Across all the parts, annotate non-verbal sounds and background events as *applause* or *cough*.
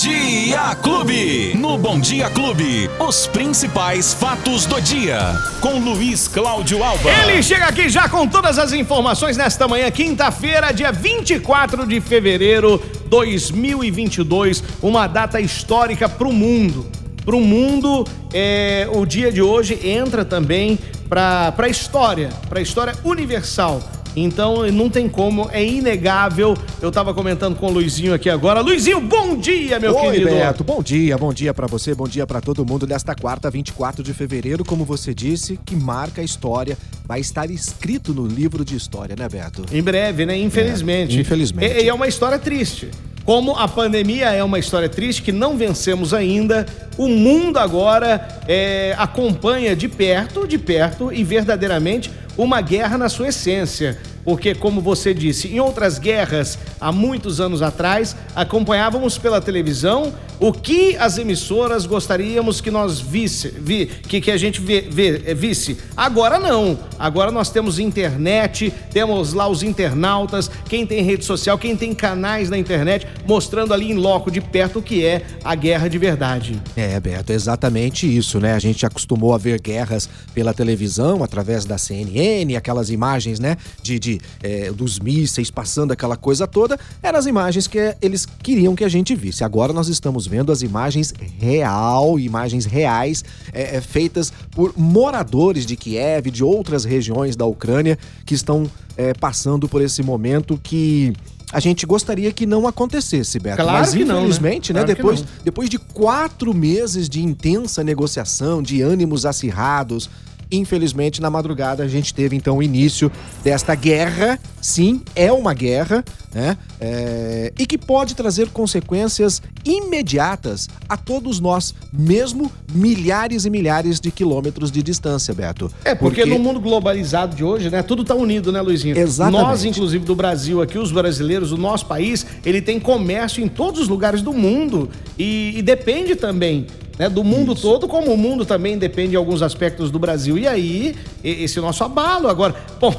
Dia Clube. No Bom Dia Clube, os principais fatos do dia. Com Luiz Cláudio Alba. Ele chega aqui já com todas as informações nesta manhã, quinta-feira, dia 24 de fevereiro 2022. Uma data histórica para o mundo. Para o mundo, é, o dia de hoje entra também para a história, para a história universal. Então não tem como, é inegável. Eu tava comentando com o Luizinho aqui agora. Luizinho, bom dia, meu Oi, querido. Beto, bom dia, bom dia para você, bom dia para todo mundo nesta quarta, 24 de fevereiro, como você disse, que marca a história, vai estar escrito no livro de história, né, Beto? Em breve, né? Infelizmente. É, infelizmente. E, e é uma história triste. Como a pandemia é uma história triste que não vencemos ainda, o mundo agora é, acompanha de perto, de perto e verdadeiramente uma guerra na sua essência. Porque, como você disse, em outras guerras, há muitos anos atrás, acompanhávamos pela televisão o que as emissoras gostaríamos que nós visse, vi, que, que a gente vê, vê, visse. Agora não. Agora nós temos internet, temos lá os internautas, quem tem rede social, quem tem canais na internet, mostrando ali em loco de perto o que é a guerra de verdade. É, Beto, exatamente isso, né? A gente acostumou a ver guerras pela televisão, através da CNN, aquelas imagens, né? De, de é, dos mísseis passando aquela coisa toda, eram as imagens que eles queriam que a gente visse. Agora nós estamos vendo as imagens real, imagens reais, é, é, feitas por moradores de Kiev, de outras regiões da Ucrânia, que estão é, passando por esse momento que a gente gostaria que não acontecesse, Beto. Claro Mas que não, né? infelizmente, né? Claro que depois, depois de quatro meses de intensa negociação, de ânimos acirrados, infelizmente na madrugada a gente teve então o início desta guerra. Sim, é uma guerra, né? É, e que pode trazer consequências imediatas a todos nós, mesmo milhares e milhares de quilômetros de distância, Beto. É, porque, no mundo globalizado de hoje, né, tudo tá unido, né, Luizinho? Exatamente. Nós, inclusive do Brasil aqui, os brasileiros, o nosso país, ele tem comércio em todos os lugares do mundo e, e depende também né, do mundo Isso. todo, como o mundo também depende de alguns aspectos do Brasil. E aí, esse nosso abalo agora. Bom,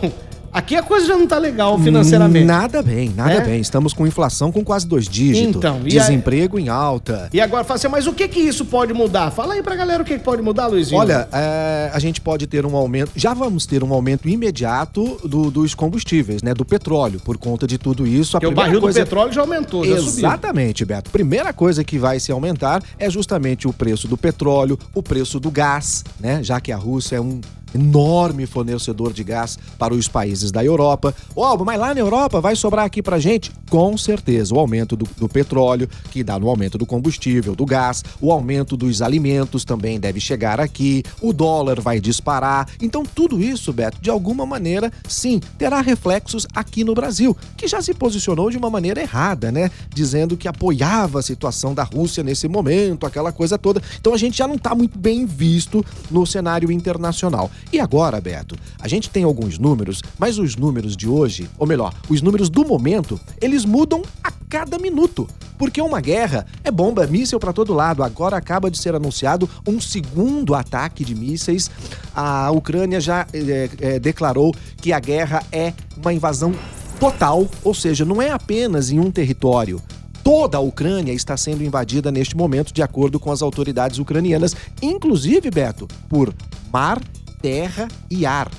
aqui a coisa já não tá legal financeiramente. Nada bem, nada É? bem. Estamos com inflação com quase dois dígitos. Então, desemprego em alta. E agora, fala assim, mas o que que isso pode mudar? Fala aí pra galera o que que pode mudar, Luizinho. Olha, é, a gente pode ter um aumento, já vamos ter um aumento imediato do- dos combustíveis, né? Do petróleo, por conta de tudo isso. A porque o barril coisa- do petróleo já aumentou, já subiu. Exatamente, Beto. Primeira coisa que vai se aumentar é justamente o preço do petróleo, o preço do gás, né? Já que a Rússia é um enorme fornecedor de gás para os países da Europa. Ó, mas lá na Europa vai sobrar aqui pra gente? Com certeza, o aumento do, do petróleo, que dá no aumento do combustível, do gás, o aumento dos alimentos também deve chegar aqui, o dólar vai disparar. Então, tudo isso, Beto, de alguma maneira, sim, terá reflexos aqui no Brasil, que já se posicionou de uma maneira errada, né? Dizendo que apoiava a situação da Rússia nesse momento, aquela coisa toda. Então a gente já não tá muito bem visto no cenário internacional. E agora, Beto, a gente tem alguns números, mas os números de hoje, ou melhor, os números do momento, eles mudam a cada minuto. Porque uma guerra é bomba, míssil para todo lado. Agora acaba de ser anunciado um segundo ataque de mísseis. A Ucrânia já eh, eh, declarou que a guerra é uma invasão total, ou seja, não é apenas em um território. Toda a Ucrânia está sendo invadida neste momento, de acordo com as autoridades ucranianas, inclusive, Beto, por mar, terra e ar.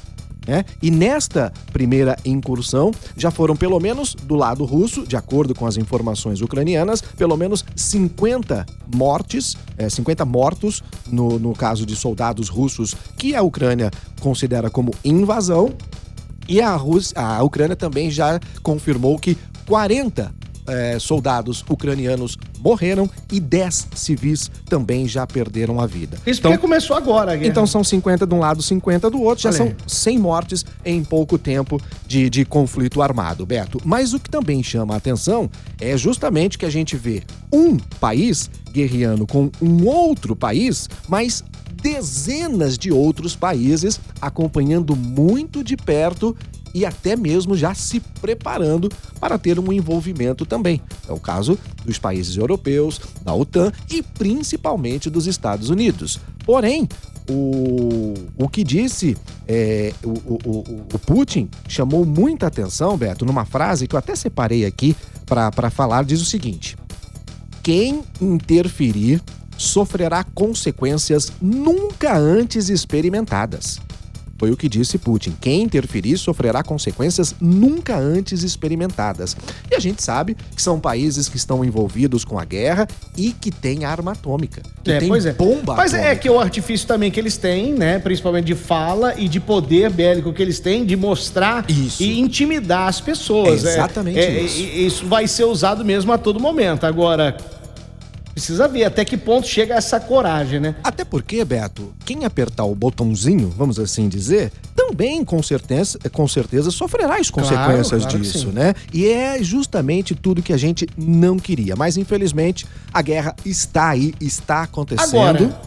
né? E nesta primeira incursão, já foram pelo menos do lado russo, de acordo com as informações ucranianas, pelo menos 50 mortes, eh, 50 mortos no, no caso de soldados russos que a Ucrânia considera como invasão. E a, Rússia, a Ucrânia também já confirmou que 40 eh, soldados ucranianos morreram e 10 civis também já perderam a vida. Isso Então, porque começou agora a guerra. então são 50 de um lado, 50 do outro. Já são aí. 100 mortes em pouco tempo de, de conflito armado, Beto. Mas o que também chama a atenção é justamente que a gente vê um país guerreando com um outro país, mas dezenas de outros países acompanhando muito de perto e até mesmo já se preparando para ter um envolvimento também. É o caso dos países europeus, da OTAN e principalmente dos Estados Unidos. Porém, o, o que disse é, o, o, o- Putin chamou muita atenção, Beto, numa frase que eu até separei aqui para falar, diz o seguinte. Quem interferir sofrerá consequências nunca antes experimentadas. Foi o que disse Putin. Quem interferir sofrerá consequências nunca antes experimentadas. E a gente sabe que são países que estão envolvidos com a guerra e que têm arma atômica. Que É, tem pois é. bomba Mas é atômica. que o artifício também que eles têm, né? Principalmente de fala e de poder bélico que eles têm, de mostrar Isso. e intimidar as pessoas. É exatamente É, isso. Isso vai ser usado mesmo a todo momento. Agora, precisa ver até que ponto chega essa coragem, né? Até porque, Beto, quem apertar o botãozinho, vamos assim dizer, também com certeza, com certeza sofrerá as consequências claro que disso, né? E é justamente tudo que a gente não queria. Mas infelizmente a guerra está aí, está acontecendo. Agora,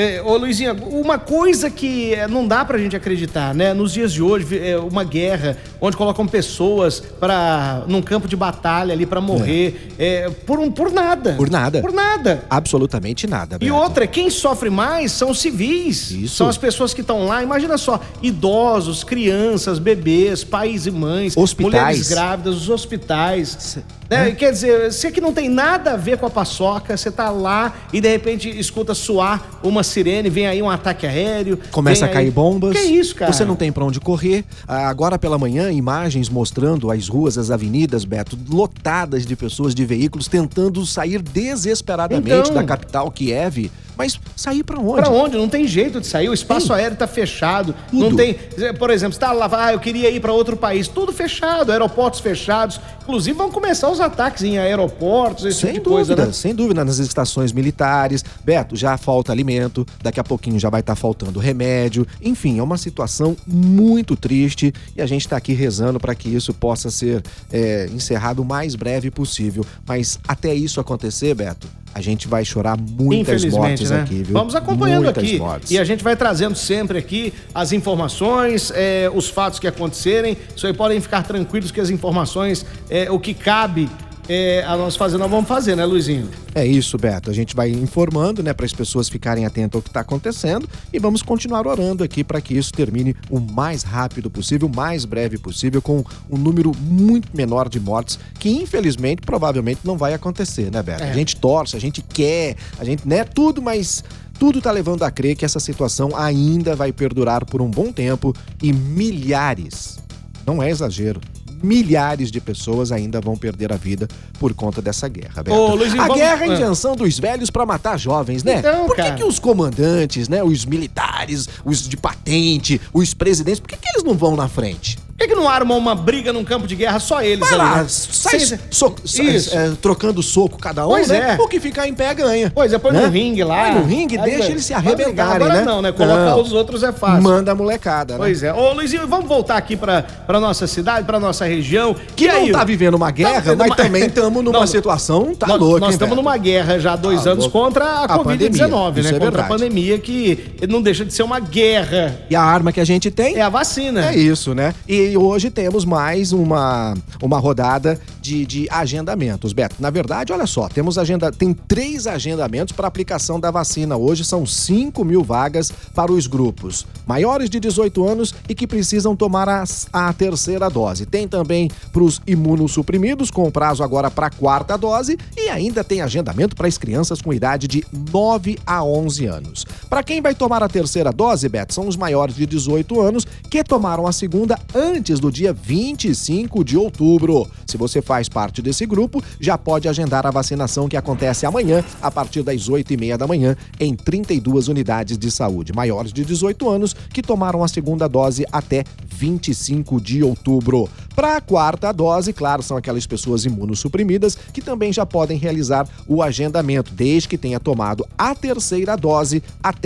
é, ô Luizinho, uma coisa que é, não dá pra gente acreditar, né? Nos dias de hoje, é, uma guerra onde colocam pessoas para num campo de batalha ali pra morrer é, por, um, por nada. Por nada. Por nada. Absolutamente nada, E outra, quem sofre mais são os civis. Isso. São as pessoas que estão lá. Imagina só, idosos, crianças, bebês, pais e mães, Hospitais. mulheres grávidas, os hospitais. Se- Né? Quer dizer, você que não tem nada a ver com a paçoca, você tá lá e de repente escuta soar uma sirene, vem aí um ataque aéreo. Começa a cair aí- bombas. Que isso, cara? Você não tem pra onde correr. Ah, Agora pela manhã, imagens mostrando as ruas, as avenidas, Beto, lotadas de pessoas, de veículos, tentando sair desesperadamente Então. da capital, Kiev. Mas sair pra onde? Pra onde? Não tem jeito de sair. O espaço Tem. aéreo tá fechado. Tudo. Não tem. Por exemplo, você tá lá, ah, eu queria ir pra outro país. Tudo fechado, aeroportos fechados. Inclusive, vão começar os ataques em aeroportos, esse Sem tipo de coisa, dúvida, né? sem dúvida, nas estações militares. Beto, já falta alimento, daqui a pouquinho já vai estar faltando remédio. Enfim, é uma situação muito triste e a gente está aqui rezando para que isso possa ser é, encerrado o mais breve possível. Mas até isso acontecer, Beto, a gente vai chorar muitas mortes né? aqui? Vamos acompanhando muitas aqui. Mortes. E a gente vai trazendo sempre aqui as informações, é, os fatos que acontecerem. Isso aí podem ficar tranquilos que as informações, é, o que cabe é, a nós fazer, nós vamos fazer, né, Luizinho? É isso, Beto. A gente vai informando, né, para as pessoas ficarem atentas ao que está acontecendo e vamos continuar orando aqui para que isso termine o mais rápido possível, o mais breve possível, com um número muito menor de mortes, que infelizmente provavelmente não vai acontecer, né, Beto? É. A gente torce, a gente quer, a gente, né, tudo, mas tudo tá levando a crer que essa situação ainda vai perdurar por um bom tempo e milhares, não é exagero, milhares de pessoas ainda vão perder a vida por conta dessa guerra, Beto. Ô, Luizinho, a vamos- guerra é a invenção dos velhos pra matar jovens, né? Então, por que, que os comandantes, né, os militares, os de patente, os presidentes, por que, que eles não vão na frente? Não armam uma briga num campo de guerra só eles Vai ali? lá, né? sai Sem- so- Isso. é, trocando soco cada um, Pois né? é. O que ficar em pé ganha. Pois é, põe né? no ringue lá. Põe no ringue, Aí, deixa eles se vai brigar. arrebentarem, Agora né? não, né? Colocar Não. os outros é fácil. Manda a molecada, né? Pois é. Ô, Luizinho, vamos voltar aqui pra, pra nossa cidade, pra nossa região. Que e não aí, tá vivendo uma guerra, vivendo mas uma- *laughs* também estamos numa Não, situação, tá nós, louca, Nós hein, estamos numa guerra já há dois Tá anos louco. contra a, A Covid-19, pandemia, né? isso é contra a verdade. pandemia que não deixa de ser uma guerra. E a arma que a gente tem É a vacina. É isso, né? E hoje temos mais uma, uma rodada de, de agendamentos. Beto, na verdade, olha só, temos agenda, tem três agendamentos para aplicação da vacina. Hoje são 5 mil vagas para os grupos maiores de 18 anos e que precisam tomar as- a, terceira dose. Tem também para os imunossuprimidos, com prazo agora para a quarta dose, e ainda tem agendamento para as crianças com idade de 9 a 11 anos. Para quem vai tomar a terceira dose, Beto, são os maiores de 18 anos que tomaram a segunda antes do dia 25 de outubro. Se você faz parte desse grupo, já pode agendar a vacinação que acontece amanhã, a partir das 8 e meia da manhã, em 32 unidades de saúde. Maiores de 18 anos que tomaram a segunda dose até 25 de outubro. Para a quarta dose, claro, são aquelas pessoas imunossuprimidas que também já podem realizar o agendamento, desde que tenha tomado a terceira dose até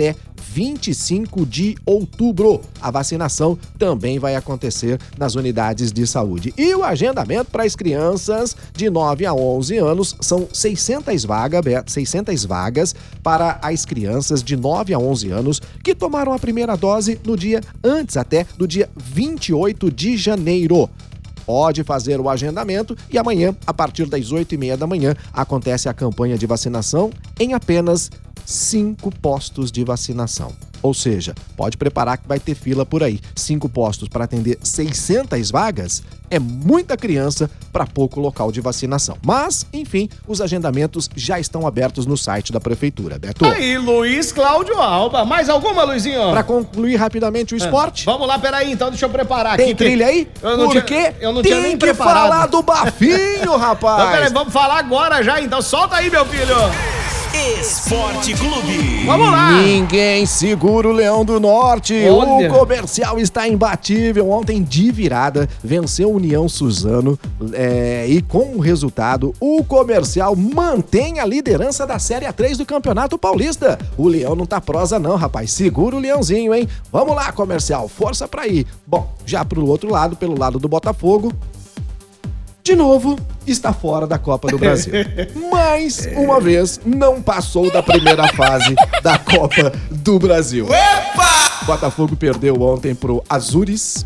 25 de outubro. A vacinação também vai acontecer nas unidades de saúde. E o agendamento para as crianças de 9 a 11 anos são 600 vagas, 600 vagas para as crianças de 9 a 11 anos que tomaram a primeira dose no dia antes até do dia 28 de janeiro pode fazer o agendamento e amanhã, a partir das 8 e meia da manhã, acontece a campanha de vacinação em apenas cinco postos de vacinação. Ou seja, pode preparar que vai ter fila por aí. Cinco postos para atender 600 vagas é muita criança para pouco local de vacinação. Mas, enfim, os agendamentos já estão abertos no site da prefeitura. Beto. Aí, Luiz Cláudio Alba. Mais alguma, Luizinho? Para concluir rapidamente o esporte. Ah, vamos lá, peraí, então deixa eu preparar Tem aqui. trilha aí? Eu não Porque tinha, eu não tem tinha nem que preparado. falar do *laughs* bafinho, rapaz. Então, peraí, vamos falar agora já, então solta aí, meu filho. Esporte Clube. Vamos lá. Ninguém segura o Leão do Norte. Olha. O comercial está imbatível. Ontem, de virada, venceu a União Suzano. é, e com o resultado, o comercial mantém a liderança da Série A3 do Campeonato Paulista. O Leão não tá prosa, não, rapaz. Segura o Leãozinho, hein? Vamos lá, comercial. Força pra ir. Bom, já pro outro lado, pelo lado do Botafogo, de novo, está fora da Copa do Brasil. *laughs* Mais uma vez, não passou da primeira fase da Copa do Brasil. O Botafogo perdeu ontem pro Azures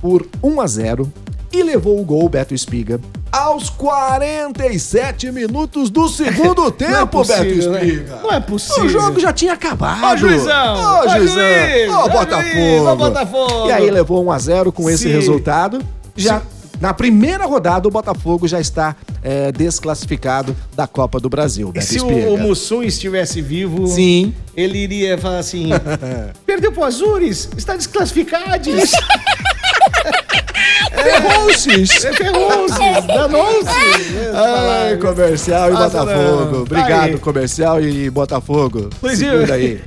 por 1 a 0 e levou o gol Beto Espiga aos 47 minutos do segundo *laughs* tempo, possível, Beto né? Espiga. Não é possível. O jogo já tinha acabado. Ó, juizão! Ó, juizão! Ó, Botafogo! Ó, Botafogo! E aí levou 1 a 0 com esse Se- resultado. Já se- na primeira rodada, o Botafogo já está é, desclassificado da Copa do Brasil. Se o, o Mussum estivesse vivo, Sim. ele iria falar assim: *laughs* perdeu pro Azures, está desclassificado. *laughs* Ferrou-se! É Ferrou-se, danou-se. Ai, comercial e Botafogo. não. Obrigado, Aí. comercial e Botafogo. Luizinho,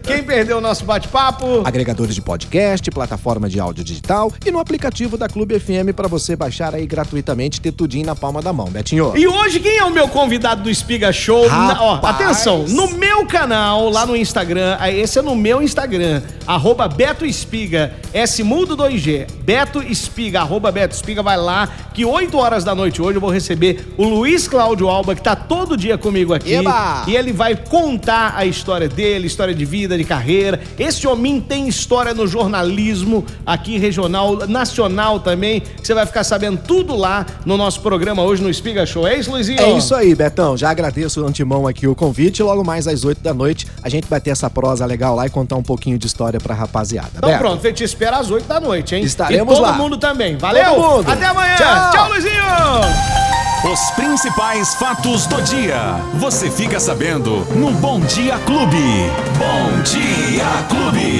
quem perdeu o nosso bate-papo? Agregadores de podcast, plataforma de áudio digital e no aplicativo da Clube FM para você baixar aí gratuitamente ter tudinho na palma da mão, Betinho. E hoje, quem é o meu convidado do Espiga Show? Na- ó, atenção, no meu canal, lá no Instagram, esse é no meu Instagram, arroba Beto Espiga, S mudo 2G, Beto Espiga, arroba Beto Espiga, vai lá, que 8 horas da noite hoje eu vou receber o Luiz Cláudio Alba, que tá todo dia comigo aqui. Eba! E ele vai contar a história dele, história de vida, de carreira. Esse homem tem história no jornalismo aqui regional, nacional também. Você vai ficar sabendo tudo lá no nosso programa hoje no Espiga Show. É isso, Luizinho? É isso aí, Betão. Já agradeço o antemão aqui o convite. Logo mais às 8 da noite, a gente vai ter essa prosa legal lá e contar um pouquinho de história pra rapaziada. Então Beto. pronto, eu te espero às 8 da noite, hein? Estaremos e todo lá. mundo também. Valeu? Todo mundo. Até amanhã. Tchau. Tchau Luizinho. Os principais fatos do dia. Você fica sabendo no Bom Dia Clube. Bom Dia Clube.